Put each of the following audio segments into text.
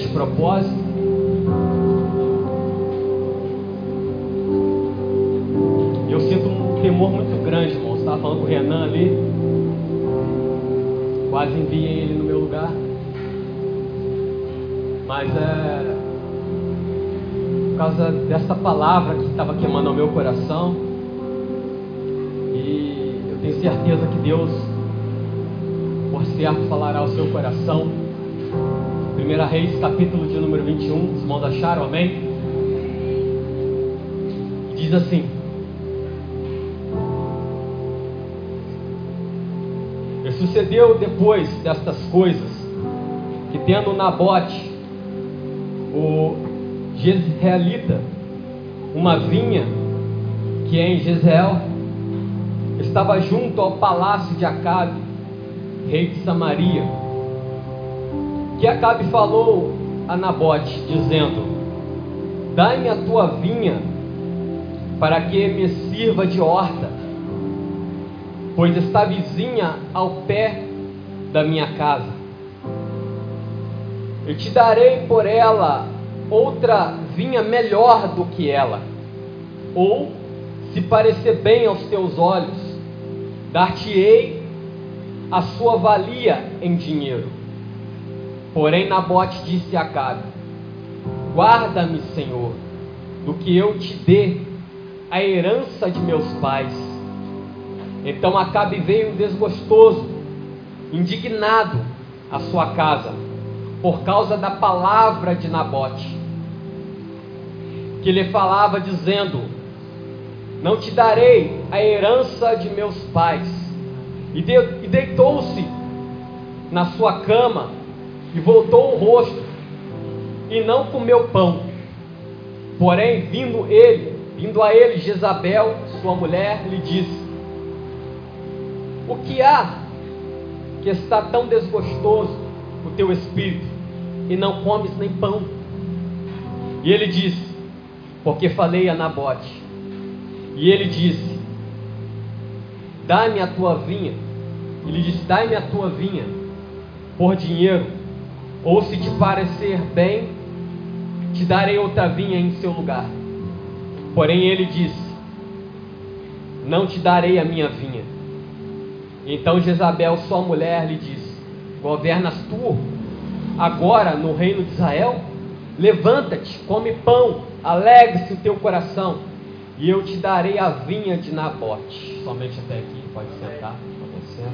neste propósito. Eu sinto um temor muito grande, irmão. Você estava falando com o Renan ali. Quase enviei ele no meu lugar. Mas é. Por causa dessa palavra que estava queimando ao meu coração. E eu tenho certeza que Deus, por certo, falará ao seu coração 1 Reis, capítulo de número 21. Os irmãos acharam, amém? Diz assim: E sucedeu depois destas coisas, que tendo Nabote, o Jezreelita, uma vinha que é em Jezreel, estava junto ao palácio de Acabe, rei de Samaria que Acabe falou a Nabote, dizendo: Dai-me a tua vinha, para que me sirva de horta, pois está vizinha ao pé da minha casa. Eu te darei por ela outra vinha melhor do que ela, ou, se parecer bem aos teus olhos, dar-te-ei a sua valia em dinheiro. Porém, Nabote disse a Acabe: Guarda-me, Senhor, do que eu te dê a herança de meus pais. Então Acabe veio desgostoso, indignado à sua casa, por causa da palavra de Nabote, que lhe falava, dizendo: Não te darei a herança de meus pais. E deitou-se na sua cama e voltou o rosto e não comeu pão. Porém, vindo ele, vindo a ele Jezabel, sua mulher, lhe disse: O que há que está tão desgostoso o teu espírito e não comes nem pão? E ele disse: Porque falei a Nabote. E ele disse: Dá-me a tua vinha. Ele disse: Dá-me a tua vinha por dinheiro ou se te parecer bem, te darei outra vinha em seu lugar. Porém ele disse: Não te darei a minha vinha. Então Jezabel, sua mulher, lhe disse: Governas tu agora no reino de Israel? Levanta-te, come pão, alegre-se o teu coração, e eu te darei a vinha de Nabote. Somente até aqui, pode sentar, pode sentar.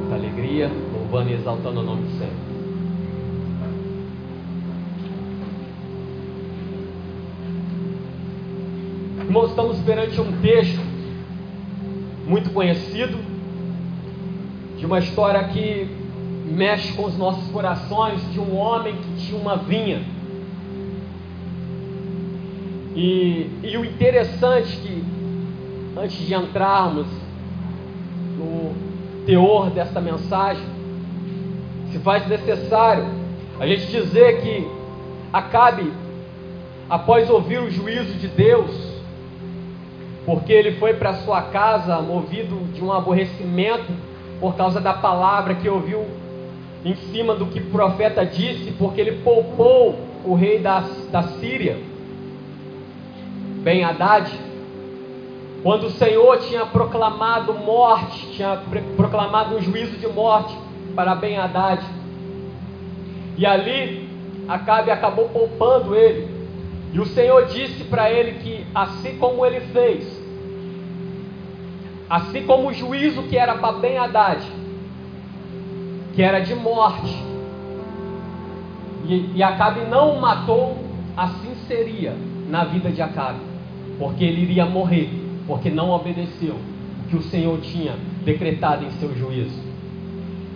Muita alegria, louvando e exaltando o nome do Senhor. Irmãos, estamos perante um texto muito conhecido, de uma história que mexe com os nossos corações, de um homem que tinha uma vinha. E, e o interessante que, antes de entrarmos no teor desta mensagem, se faz necessário a gente dizer que Acabe, após ouvir o juízo de Deus, porque ele foi para sua casa movido de um aborrecimento por causa da palavra que ouviu em cima do que o profeta disse, porque ele poupou o rei da, da Síria, Ben Haddad, quando o Senhor tinha proclamado morte, tinha proclamado um juízo de morte para Ben Haddad, e ali Acabe acabou poupando ele, e o Senhor disse para ele que, assim como ele fez, Assim como o juízo que era para Ben Haddad, que era de morte, e, e Acabe não o matou, assim seria na vida de Acabe, porque ele iria morrer, porque não obedeceu o que o Senhor tinha decretado em seu juízo.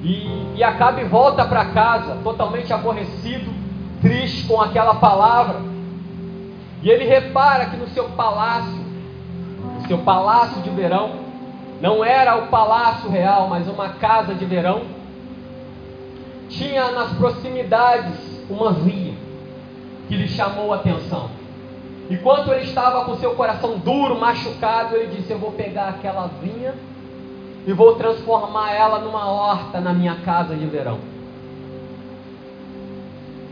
E, e Acabe volta para casa totalmente aborrecido, triste com aquela palavra. E ele repara que no seu palácio, no seu palácio de verão, não era o palácio real, mas uma casa de verão, tinha nas proximidades uma vinha que lhe chamou a atenção. Enquanto ele estava com seu coração duro, machucado, ele disse: Eu vou pegar aquela vinha e vou transformar ela numa horta na minha casa de verão.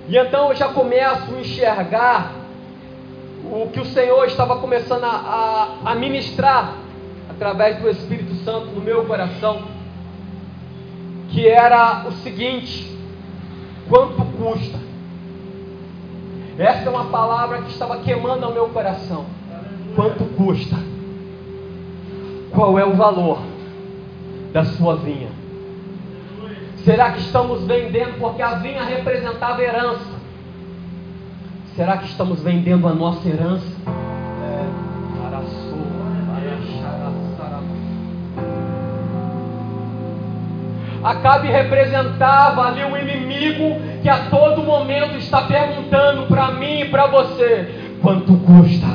E então eu já começo a enxergar o que o Senhor estava começando a, a, a ministrar através do Espírito Santo no meu coração, que era o seguinte: quanto custa? Essa é uma palavra que estava queimando ao meu coração. Quanto custa? Qual é o valor da sua vinha? Será que estamos vendendo porque a vinha representava herança? Será que estamos vendendo a nossa herança? Acabe representava ali um inimigo que a todo momento está perguntando para mim e para você: quanto custa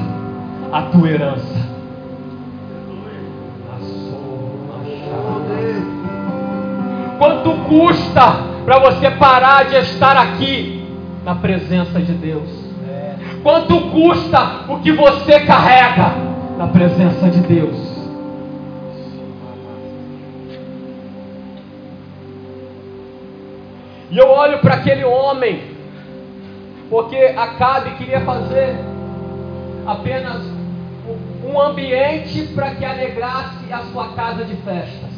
a tua herança? Quanto custa para você parar de estar aqui na presença de Deus? Quanto custa o que você carrega na presença de Deus? E eu olho para aquele homem, porque Acabe queria fazer apenas um ambiente para que alegrasse a sua casa de festas.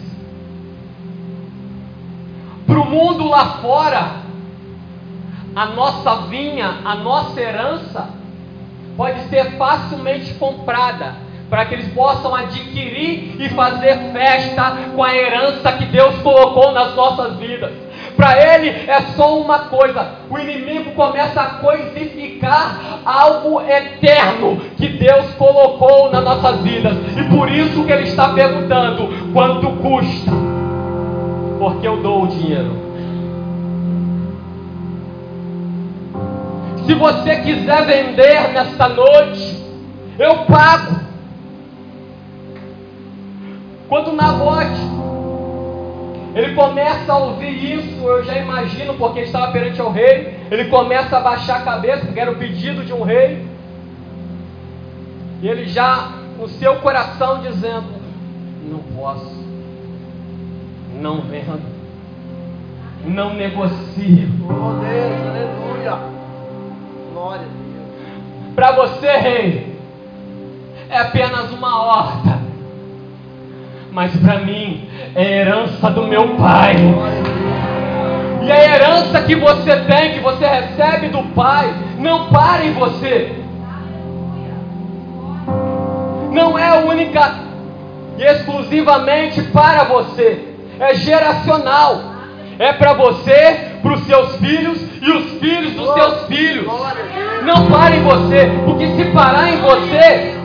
Para o mundo lá fora, a nossa vinha, a nossa herança, pode ser facilmente comprada, para que eles possam adquirir e fazer festa com a herança que Deus colocou nas nossas vidas. Para ele é só uma coisa. O inimigo começa a coisificar algo eterno que Deus colocou nas nossas vidas. E por isso que ele está perguntando: quanto custa? Porque eu dou o dinheiro. Se você quiser vender nesta noite, eu pago. Quando Nabote ele começa a ouvir isso, eu já imagino, porque ele estava perante ao rei. Ele começa a baixar a cabeça, porque era o pedido de um rei. E ele já, no seu coração, dizendo: Não posso, não vendo, não negocio. Oh Deus, aleluia. Glória a Deus. Para você, rei, é apenas uma horta mas para mim é herança do meu pai. E a herança que você tem, que você recebe do pai, não para em você. Não é única e exclusivamente para você, é geracional. É para você, para os seus filhos e os filhos dos seus filhos. Não para em você, porque se parar em você,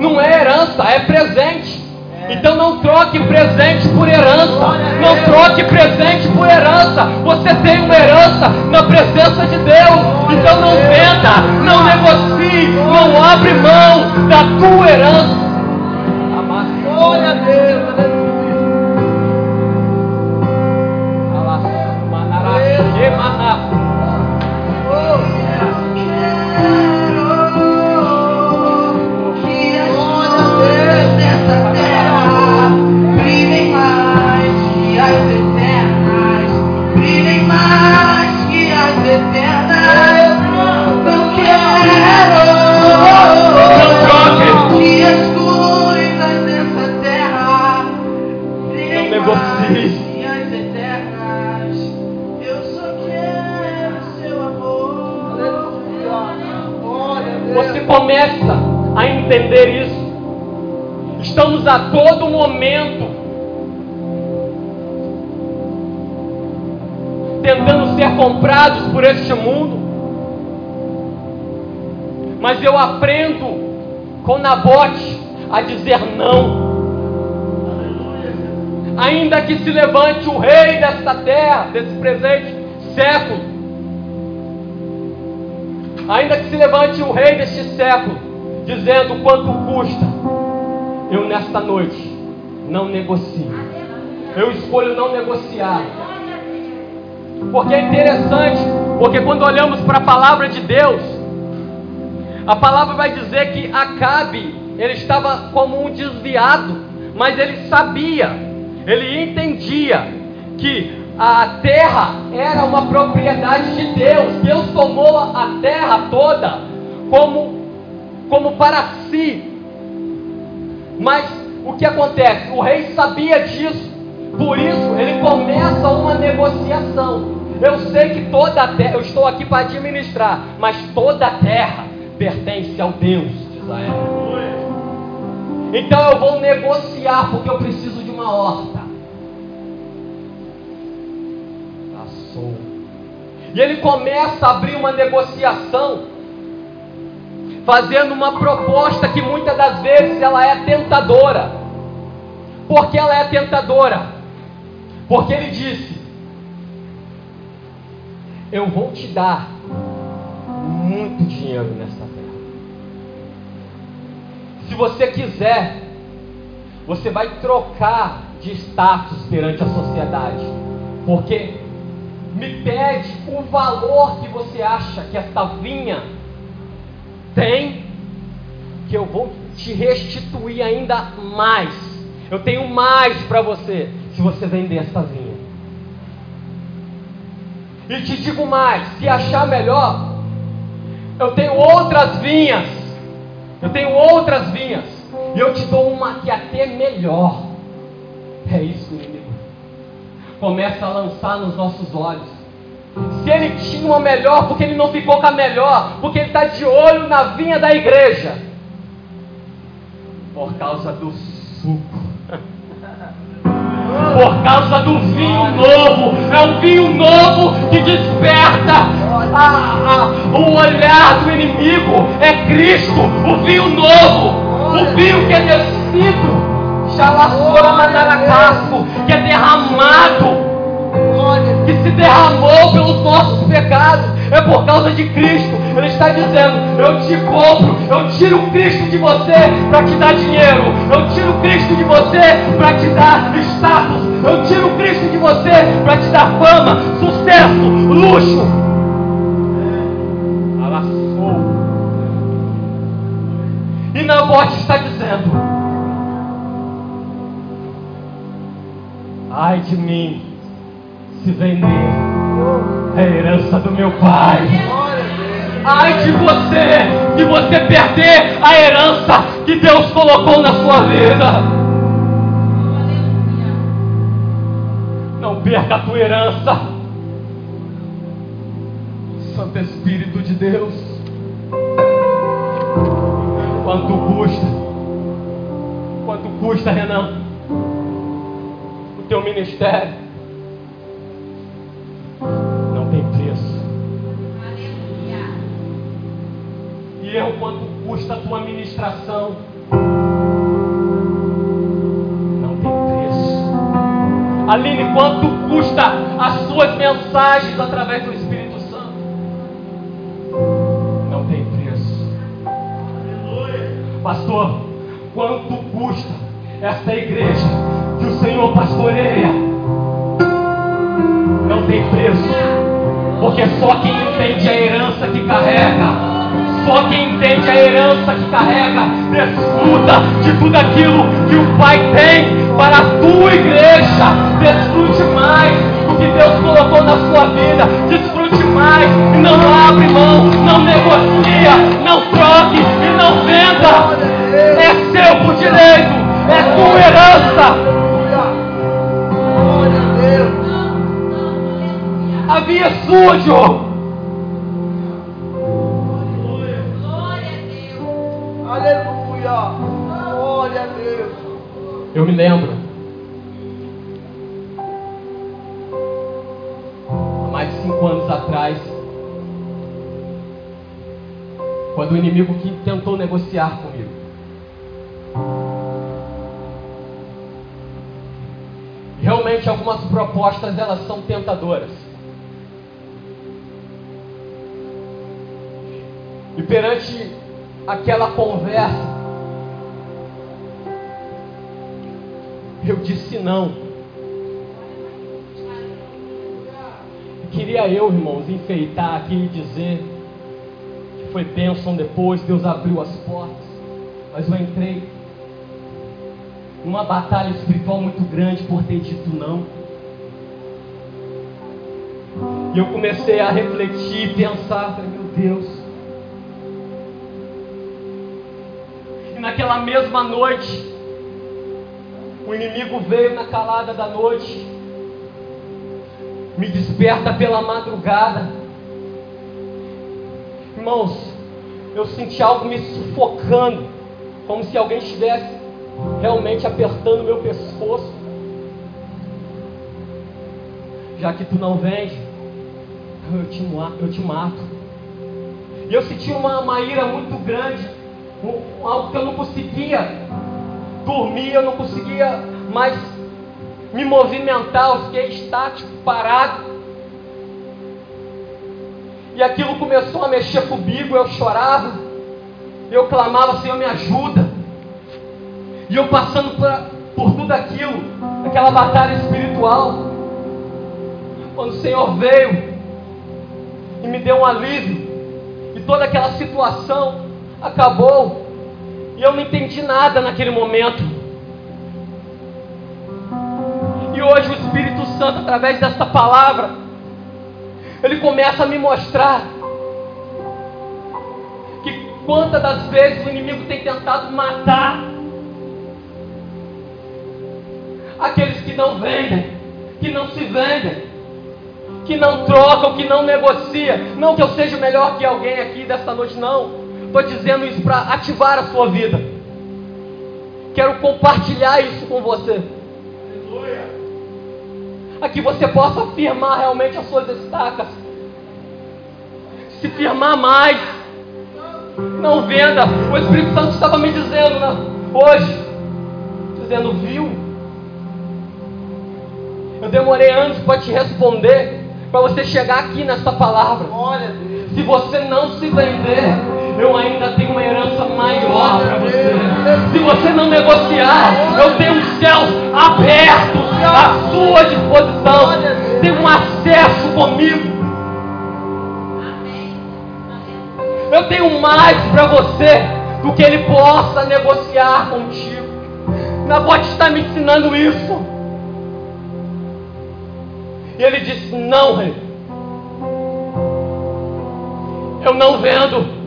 não é herança, é presente. Então não troque presente por herança. Não troque presente por herança. Você tem uma herança na presença de Deus. Então não venda, não negocie, não abre mão da tua herança. Glória a Deus, aleluia. Por este mundo. Mas eu aprendo com Nabote a dizer não. Ainda que se levante o rei desta terra, desse presente século, ainda que se levante o rei deste século, dizendo quanto custa, eu nesta noite não negocio. Eu escolho não negociar. Porque é interessante, porque quando olhamos para a palavra de Deus, a palavra vai dizer que Acabe, ele estava como um desviado, mas ele sabia, ele entendia que a terra era uma propriedade de Deus. Deus tomou a terra toda como, como para si. Mas o que acontece? O rei sabia disso. Por isso, ele começa uma negociação. Eu sei que toda a terra, eu estou aqui para administrar, mas toda a terra pertence ao Deus de Israel. Então eu vou negociar porque eu preciso de uma horta. Passou. E ele começa a abrir uma negociação, fazendo uma proposta que muitas das vezes ela é tentadora. Por que ela é tentadora? Porque ele disse: Eu vou te dar muito dinheiro nessa terra. Se você quiser, você vai trocar de status perante a sociedade. Porque me pede o valor que você acha que esta vinha tem, que eu vou te restituir ainda mais. Eu tenho mais para você se você vender essa vinha. E te digo mais: se achar melhor, eu tenho outras vinhas. Eu tenho outras vinhas. E eu te dou uma que até melhor. É isso, inimigo. Começa a lançar nos nossos olhos. Se ele tinha uma melhor, porque ele não ficou com a melhor? Porque ele está de olho na vinha da igreja. Por causa do suco por causa do vinho novo. É um vinho novo que desperta o olhar do inimigo. É Cristo, o vinho novo, o vinho que é descido, que é derramado. Que se derramou pelos nossos pecados, é por causa de Cristo. Ele está dizendo: Eu te compro, eu tiro Cristo de você para te dar dinheiro, eu tiro Cristo de você para te dar status, eu tiro Cristo de você para te dar fama, sucesso, luxo. Alaçou. E Nabote está dizendo: Ai de mim se vender a herança do meu pai. Ai de você, de você perder a herança que Deus colocou na sua vida. Não perca a tua herança. Santo Espírito de Deus. Quanto custa? Quanto custa, Renan? O teu ministério? Custa a tua ministração. Não tem preço. Aline, quanto custa as suas mensagens através do Espírito Santo? Não tem preço. Pastor, quanto custa esta igreja que o Senhor pastoreia? Não tem preço. Porque só quem entende a herança que carrega só quem entende a herança que carrega, desfruta de tudo aquilo que o Pai tem para a tua igreja. Desfrute mais do que Deus colocou na sua vida. Desfrute mais e não abre mão, não negocia, não troque e não venda. É seu por direito, é tua herança. Havia sujo. Eu me lembro. Há mais de cinco anos atrás, quando o inimigo que tentou negociar comigo. realmente algumas propostas elas são tentadoras. E perante aquela conversa, eu disse não. Queria eu, irmãos, enfeitar aqui e dizer que foi bênção depois, Deus abriu as portas, mas eu entrei numa batalha espiritual muito grande por ter dito não. E eu comecei a refletir, pensar, meu Deus. E naquela mesma noite, o inimigo veio na calada da noite, me desperta pela madrugada. Irmãos, eu senti algo me sufocando, como se alguém estivesse realmente apertando meu pescoço. Já que tu não vens, eu te, eu te mato. E eu senti uma, uma ira muito grande, um, algo que eu não conseguia dormir, eu não conseguia mais me movimentar, eu fiquei estático, parado. E aquilo começou a mexer comigo, eu chorava, eu clamava, Senhor, me ajuda. E eu passando por tudo aquilo, aquela batalha espiritual. Quando o Senhor veio e me deu um alívio, e toda aquela situação acabou, e eu não entendi nada naquele momento. E hoje o Espírito Santo, através desta palavra, ele começa a me mostrar que quantas das vezes o inimigo tem tentado matar aqueles que não vendem, que não se vendem, que não trocam, que não negociam. Não que eu seja melhor que alguém aqui desta noite, não. Estou dizendo isso para ativar a sua vida. Quero compartilhar isso com você. A que você possa firmar realmente as suas estacas. Se firmar mais. Não venda. O Espírito Santo estava me dizendo né, hoje. Dizendo, viu? Eu demorei anos para te responder, para você chegar aqui nessa palavra. Se você não se vender, eu ainda tenho uma herança maior para você. Se você não negociar, eu tenho os céus abertos à sua disposição. Tem um acesso comigo. Eu tenho mais para você do que ele possa negociar contigo. Nabote está me ensinando isso. E ele disse: Não, rei. Eu não vendo.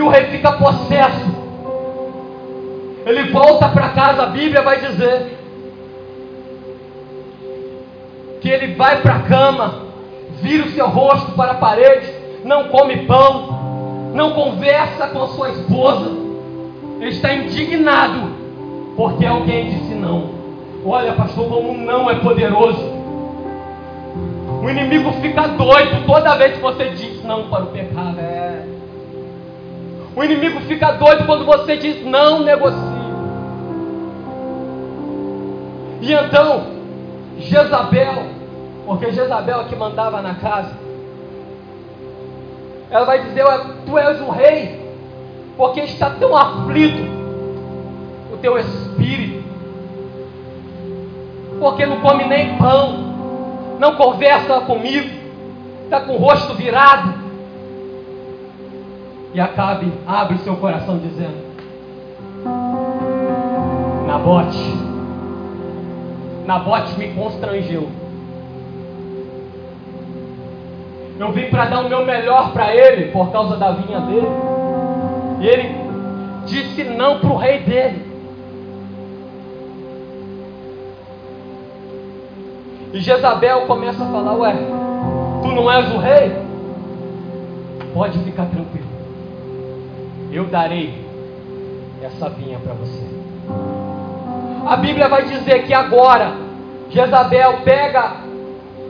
E o rei fica possesso. Ele volta para casa, a Bíblia vai dizer que ele vai para a cama, vira o seu rosto para a parede, não come pão, não conversa com a sua esposa. Ele está indignado porque alguém disse não. Olha, pastor, como não é poderoso. O inimigo fica doido toda vez que você diz não para o pecado. É. O inimigo fica doido quando você diz não negocie. E então, Jezabel, porque Jezabel é que mandava na casa, ela vai dizer: Tu és o rei, porque está tão aflito o teu espírito porque não come nem pão, não conversa comigo, está com o rosto virado. E Acabe abre seu coração dizendo: Nabote, Nabote me constrangeu. Eu vim para dar o meu melhor para ele por causa da vinha dele. E ele disse não para o rei dele. E Jezabel começa a falar: Ué, tu não és o rei? Pode ficar tranquilo. Eu darei essa vinha para você. A Bíblia vai dizer que agora Jezabel pega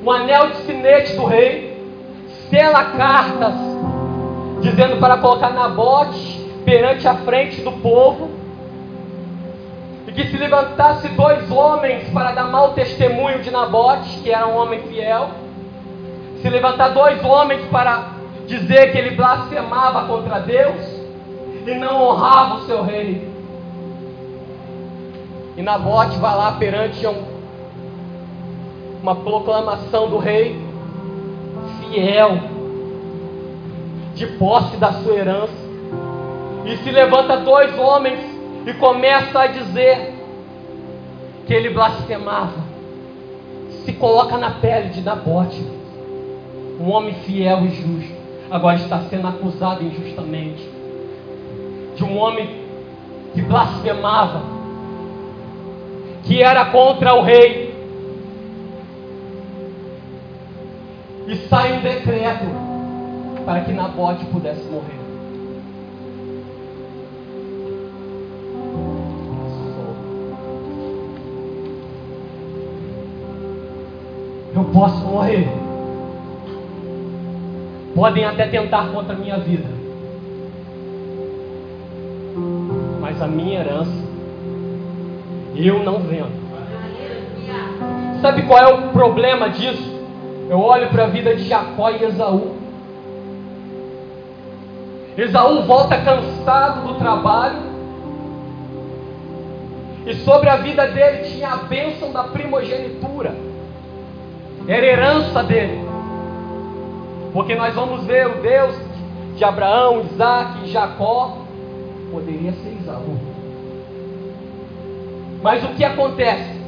o anel de sinete do rei, sela cartas, dizendo para colocar Nabote perante a frente do povo, e que se levantasse dois homens para dar mau testemunho de Nabote, que era um homem fiel, se levantar dois homens para dizer que ele blasfemava contra Deus e não honrava o seu rei. E Nabote vai lá perante um, uma proclamação do rei, fiel, de posse da sua herança. E se levanta dois homens e começa a dizer que ele blasfemava. Se coloca na pele de Nabote, um homem fiel e justo, agora está sendo acusado injustamente. De um homem que blasfemava, que era contra o rei. E sai um decreto para que Nabote pudesse morrer. Eu posso morrer. Podem até tentar contra a minha vida. A minha herança, eu não vendo. Sabe qual é o problema disso? Eu olho para a vida de Jacó e Esaú. Esaú volta cansado do trabalho. E sobre a vida dele tinha a bênção da primogenitura. Era herança dele. Porque nós vamos ver o Deus de Abraão, Isaac e Jacó. Poderia ser. Mas o que acontece?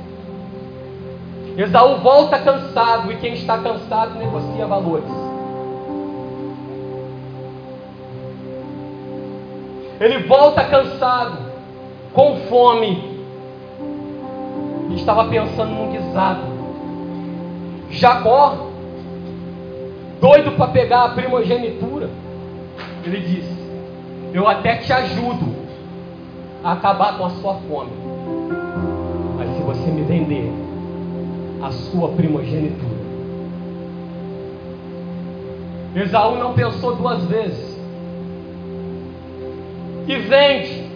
Esaú volta cansado e quem está cansado negocia valores. Ele volta cansado, com fome, e estava pensando num guisado. Jacó, doido para pegar a primogenitura, ele disse: Eu até te ajudo a acabar com a sua fome, você me vender a sua primogenitura. Esaú não pensou duas vezes e vende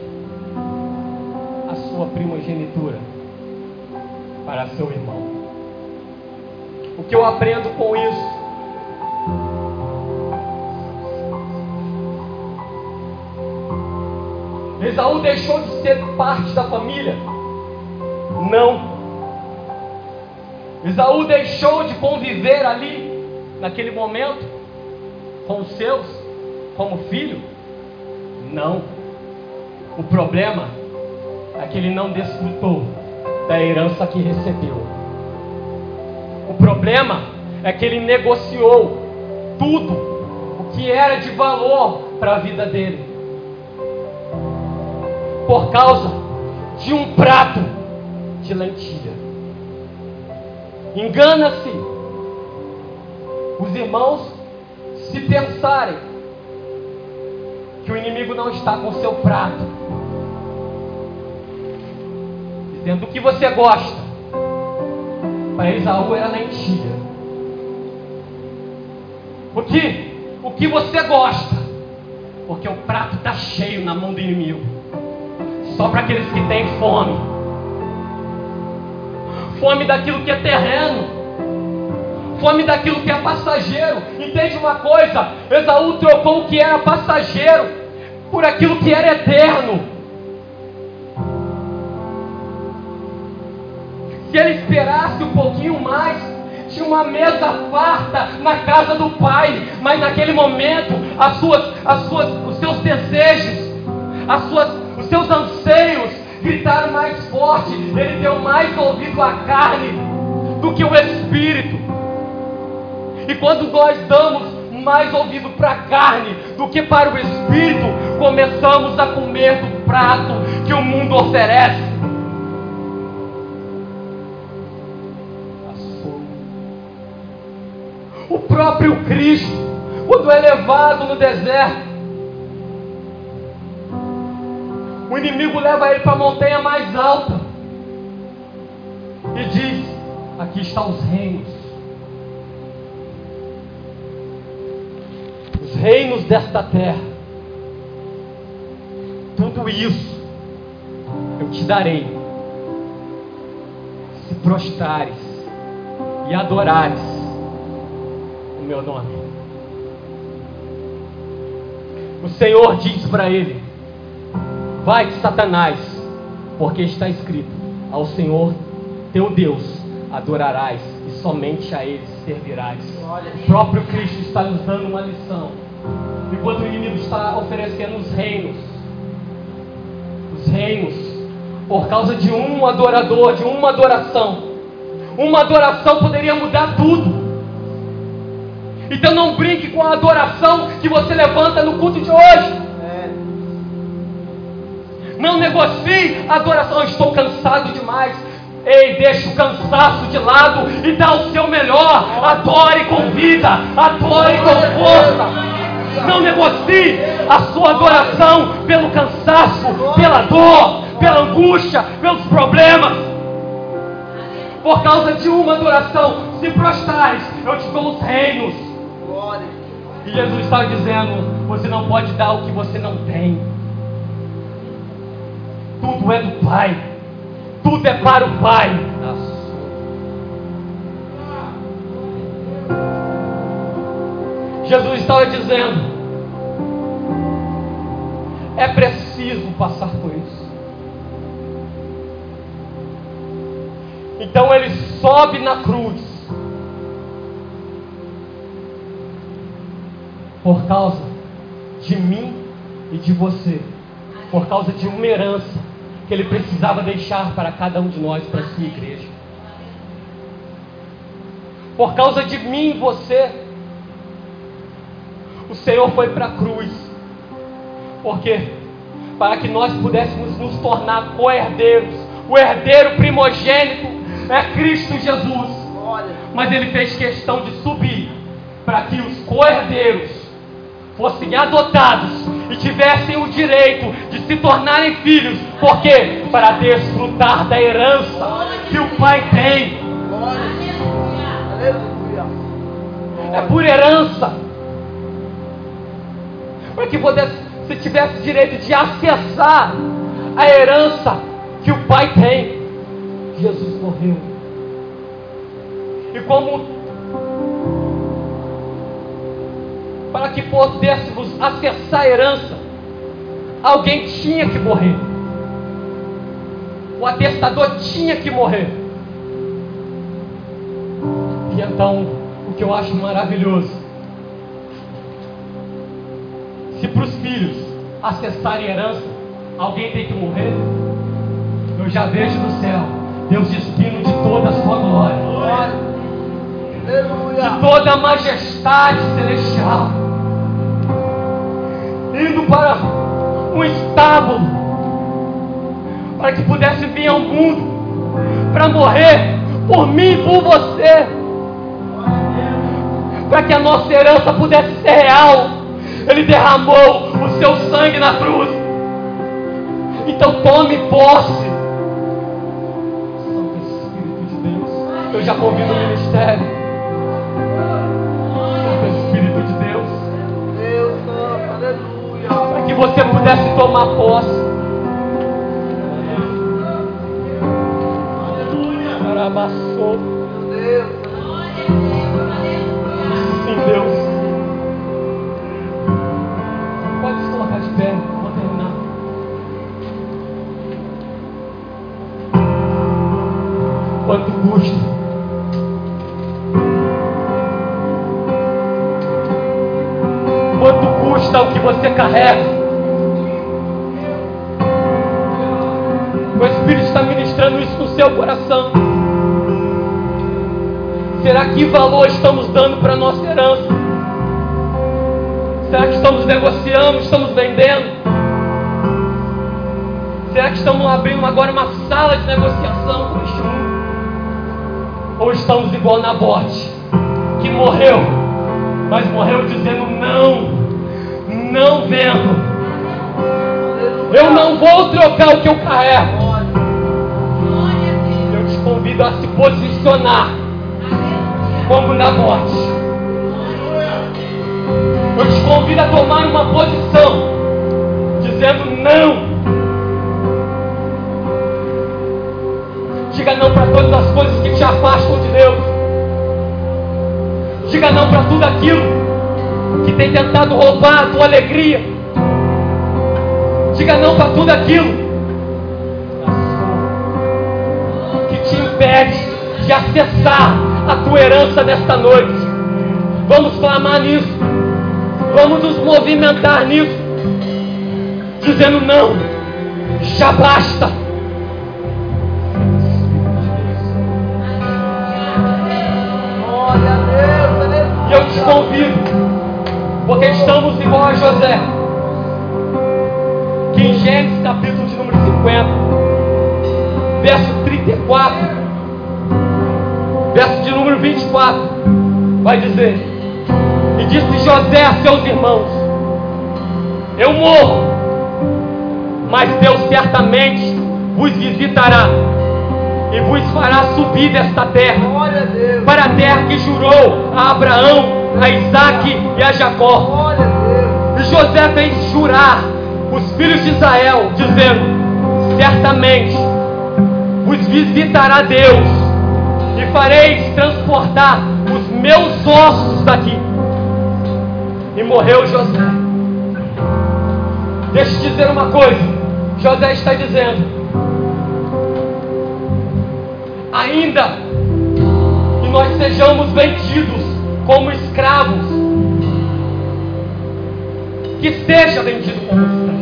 a sua primogenitura para seu irmão. O que eu aprendo com isso? Esaú deixou de ser parte da família? Não. Esaú deixou de conviver ali, naquele momento, com os seus, como filho? Não. O problema é que ele não desfrutou da herança que recebeu. O problema é que ele negociou tudo o que era de valor para a vida dele. Por causa de um prato de lentilha. Engana-se os irmãos se pensarem que o inimigo não está com seu prato, dizendo o que você gosta, para Esaú era lentilha. O que? O que você gosta? Porque o prato está cheio na mão do inimigo. Só para aqueles que têm fome. Fome daquilo que é terreno. Fome daquilo que é passageiro. Entende uma coisa? Esaú trocou o que era passageiro por aquilo que era eterno. Se ele esperasse um pouquinho mais, tinha uma mesa farta na casa do pai, mas naquele momento as suas, as suas, os seus desejos, as suas, os seus anseios gritaram mais forte. Ele deu mais ouvido à carne do que o espírito. E quando nós damos mais ouvido para a carne do que para o espírito, começamos a comer do prato que o mundo oferece. o próprio Cristo, quando é levado no deserto. O inimigo leva ele para a montanha mais alta e diz: Aqui estão os reinos. Os reinos desta terra. Tudo isso eu te darei se prostrares e adorares o meu nome. O Senhor diz para ele: Vai, Satanás, porque está escrito: Ao Senhor teu Deus adorarás e somente a Ele servirás. O próprio Cristo está nos dando uma lição. Enquanto o inimigo está oferecendo os reinos, os reinos, por causa de um adorador, de uma adoração, uma adoração poderia mudar tudo. Então não brinque com a adoração que você levanta no culto de hoje. Não negocie a adoração. Eu estou cansado demais. Ei, deixe o cansaço de lado e dá o seu melhor. Adore com vida, adore com força. Não negocie a sua adoração pelo cansaço, pela dor, pela angústia, pelos problemas. Por causa de uma adoração, se prostrares, eu te dou os reinos. E Jesus está dizendo: você não pode dar o que você não tem. Tudo é do Pai. Tudo é para o Pai. Jesus estava dizendo: é preciso passar por isso. Então ele sobe na cruz. Por causa de mim e de você. Por causa de uma herança que ele precisava deixar para cada um de nós, para a sua igreja. Por causa de mim e você, o Senhor foi para a cruz. Por quê? Para que nós pudéssemos nos tornar co-herdeiros. O herdeiro primogênito é Cristo Jesus. Mas ele fez questão de subir para que os co-herdeiros fossem adotados e tivessem o direito de se tornarem filhos, por quê? Para desfrutar da herança que o Pai tem. É por herança. Para que você tivesse direito de acessar a herança que o Pai tem. Jesus morreu. E como para que pudéssemos acessar a herança, alguém tinha que morrer. O atestador tinha que morrer. E então, o que eu acho maravilhoso, se para os filhos acessarem a herança, alguém tem que morrer, eu já vejo no céu Deus despindo de toda a sua glória, de toda a majestade celestial indo para um estábulo, para que pudesse vir ao mundo, para morrer por mim e por você, para que a nossa herança pudesse ser real. Ele derramou o seu sangue na cruz. Então tome posse. Santo Espírito de Deus, eu já convido o ministério. Você pudesse tomar posse. Caramassou. Sim, Deus. Pode se colocar de pé. Vou terminar. Quanto custa? Quanto custa o que você carrega? Coração. Será que valor estamos dando para a nossa herança? Será que estamos negociando, estamos vendendo? Será que estamos abrindo agora uma sala de negociação com este mundo? Ou estamos igual na bote, que morreu, mas morreu dizendo não, não vendo. Eu não vou trocar o que eu carrego aprendido a se posicionar como na morte. Eu te convido a tomar uma posição, dizendo não. Diga não para todas as coisas que te afastam de Deus. Diga não para tudo aquilo que tem tentado roubar a tua alegria. Diga não para tudo aquilo acessar a tua herança nesta noite. Vamos clamar nisso. Vamos nos movimentar nisso. Dizendo não. Já basta. E eu te convido, porque estamos igual a José, que em Gênesis capítulo de número 50, verso 34, verso de número 24, vai dizer: e disse José a seus irmãos: Eu morro, mas Deus certamente vos visitará e vos fará subir desta terra para a terra que jurou a Abraão, a Isaac e a Jacó. E José fez jurar os filhos de Israel, dizendo: Certamente vos visitará Deus e fareis transportar os meus ossos daqui e morreu José. Deixa eu te dizer uma coisa. José está dizendo: ainda que nós sejamos vendidos como escravos, que seja vendido como escravo,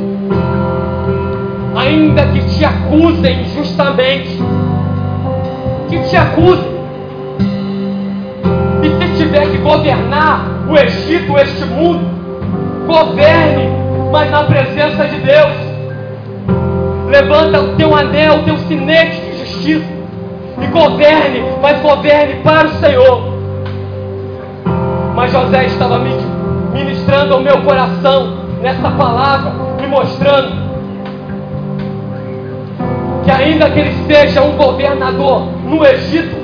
ainda que te acusem injustamente, que te acusem, e se tiver que governar o Egito, este mundo. Governe, mas na presença de Deus. Levanta o teu anel, o teu sinete de justiça. E governe, mas governe para o Senhor. Mas José estava ministrando ao meu coração nessa palavra, me mostrando que ainda que ele seja um governador no Egito,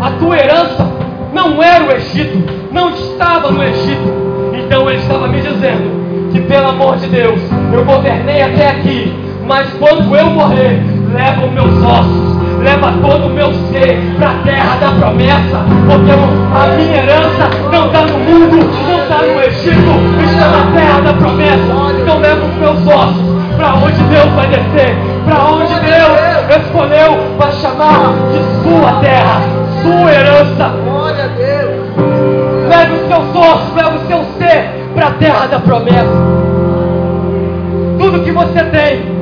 a tua herança não era o Egito, não estava no Egito. Então ele estava me dizendo que, pelo amor de Deus, eu governei até aqui, mas quando eu morrer, leva os meus ossos, leva todo o meu ser para a terra da promessa, porque a minha herança não está no mundo, não está no Egito, está na terra da promessa. Então leva os meus ossos para onde Deus vai descer, para onde Deus escolheu para chamar de sua terra, sua herança. Glória a Deus. Leve os seus ossos, leve o seu ser para a terra da promessa. Tudo que você tem.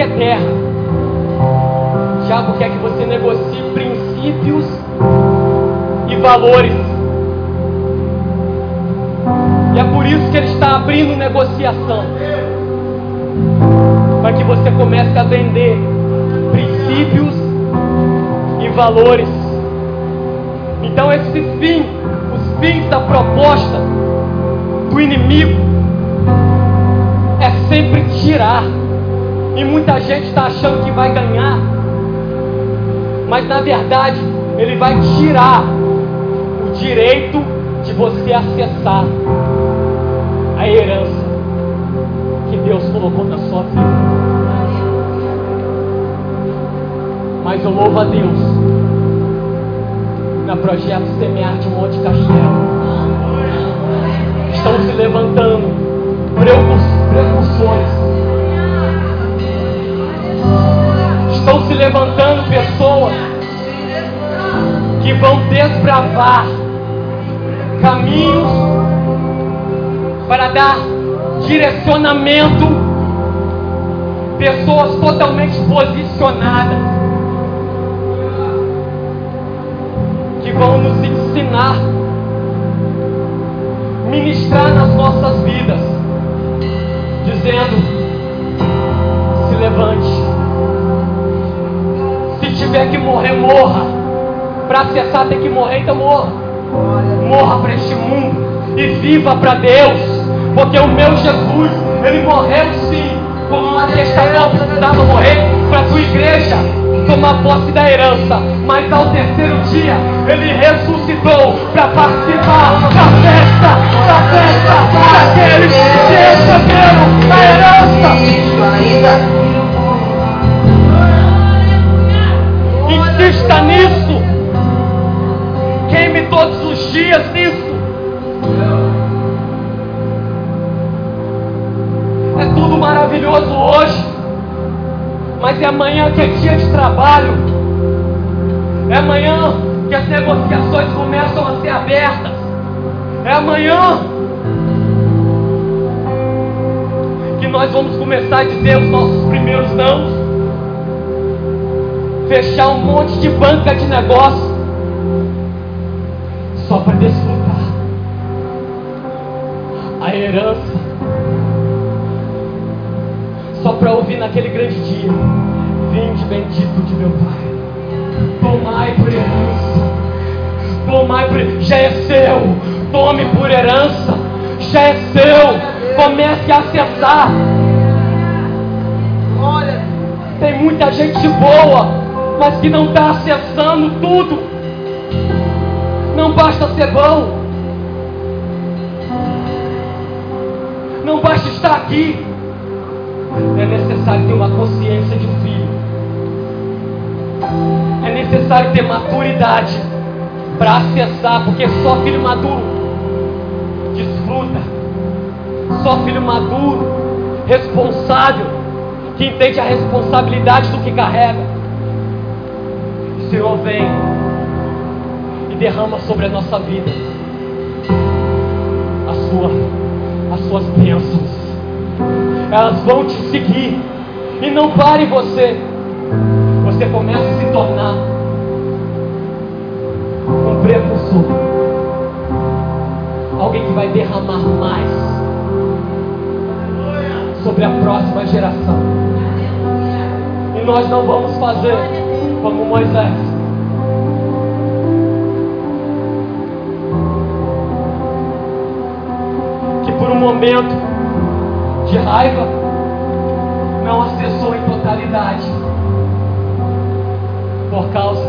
que é terra. Diabo quer que você negocie princípios e valores. E é por isso que ele está abrindo negociação. Para que você comece a vender princípios e valores. Então esse fim, os fins da proposta do inimigo é sempre tirar e muita gente está achando que vai ganhar, mas na verdade, ele vai tirar o direito de você acessar a herança que Deus colocou na sua vida. Mas eu louvo a Deus na projeto Semear de Monte Castelo. Estão se levantando precursores. Levantando pessoas que vão desbravar caminhos para dar direcionamento, pessoas totalmente posicionadas que vão nos ensinar, ministrar nas nossas vidas, dizendo: se levante, tiver que morrer, morra. Para acessar tem que morrer, então morra. Morra para este mundo e viva para Deus, porque o meu Jesus, ele morreu sim, como uma testador precisava morrer para a tua igreja tomar posse da herança, mas ao terceiro dia ele ressuscitou para participar da festa, da festa daqueles que receberam a herança. Insista nisso. Queime todos os dias nisso. É tudo maravilhoso hoje. Mas é amanhã que é dia de trabalho. É amanhã que as negociações começam a ser abertas. É amanhã que nós vamos começar a dizer os nossos primeiros não. Fechar um monte de banca de negócio só para desfrutar a herança só para ouvir naquele grande dia: Vinde bendito de meu Pai, tomai por herança, tomai por já é seu, tome por herança, já é seu, comece a acessar. Olha, tem muita gente boa, mas que não está acessando tudo. Não basta ser bom. Não basta estar aqui é necessário ter uma consciência de filho. É necessário ter maturidade para acessar, porque só filho maduro desfruta. Só filho maduro, responsável, que entende a responsabilidade do que carrega. Senhor vem e derrama sobre a nossa vida a sua, as suas bênçãos elas vão te seguir. E não pare você. Você começa a se tornar um precursor. Alguém que vai derramar mais sobre a próxima geração. E nós não vamos fazer como Moisés. Que por um momento de raiva, não acessou em totalidade. Por causa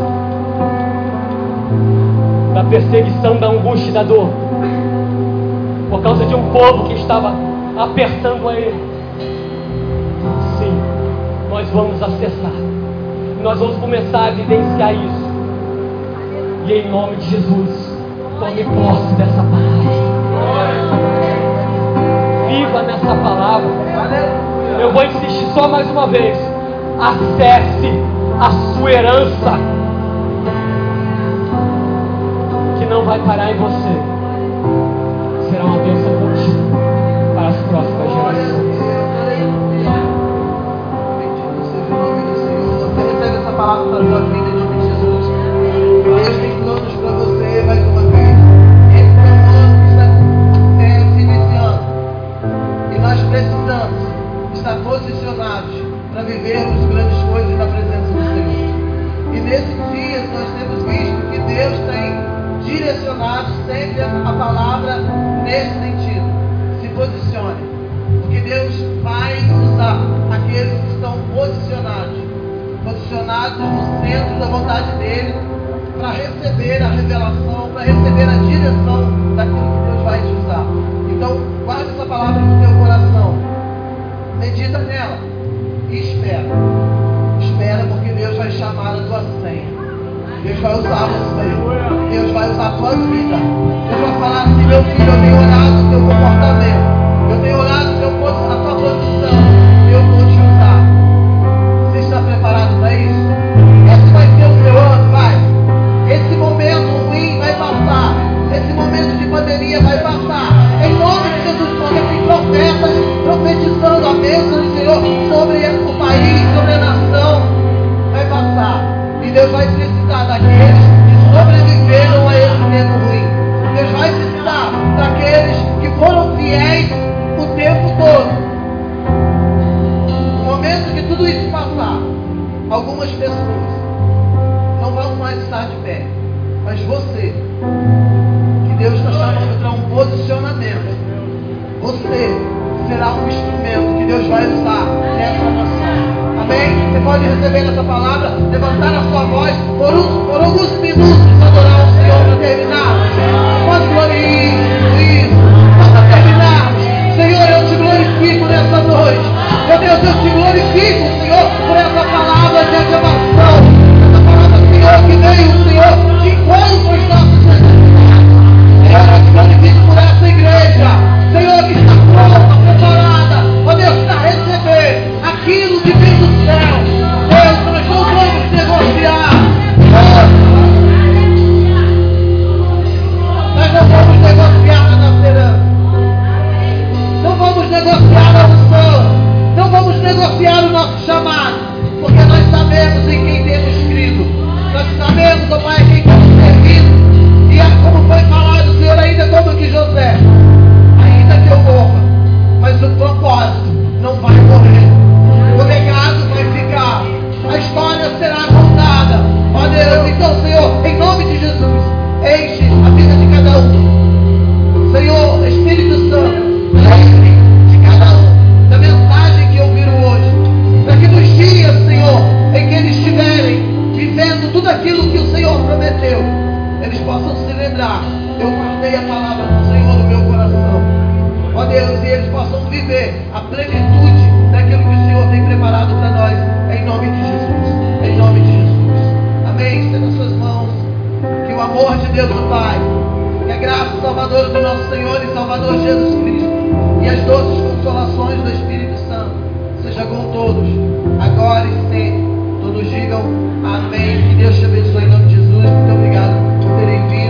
da perseguição, da angústia e da dor. Por causa de um povo que estava apertando a ele. Sim, nós vamos acessar. Nós vamos começar a evidenciar isso. E em nome de Jesus, tome posse dessa palavra viva nessa palavra. Eu vou insistir só mais uma vez. Acesse a sua herança, que não vai parar em você. Será uma bênção No centro da vontade dele para receber a revelação, para receber a direção daquilo que Deus vai te usar. Então, guarde essa palavra no teu coração. Medita nela e espera. Espera porque Deus vai chamar a tua senha. Deus vai usar você. Deus vai usar a tua vida. Deus vai falar assim, meu filho, eu tenho olhado o teu comportamento. Eu tenho olhado a tua posição. Sobre o país, sobre a nação. Vai passar. E Deus vai precisar daqueles que sobreviveram a esse tempo ruim. Deus vai precisar daqueles que foram fiéis o tempo todo. No momento que tudo isso passar, algumas pessoas não vão mais estar de pé. Mas você, que Deus está chamando para um posicionamento, você será um instrumento que Deus vai usar nessa nação. Amém? Você pode receber essa palavra, levantar a sua voz por, um, por alguns minutos, adorar o Senhor para terminar. Pode glorificar isso. Terminar. Senhor, eu te glorifico nessa noite. Meu Deus, eu te glorifico, Senhor, por essa palavra de aclamação. Essa palavra, Senhor, que veio, Senhor, de encontro com os nossos necessidades. Eu te glorifico por essa igreja.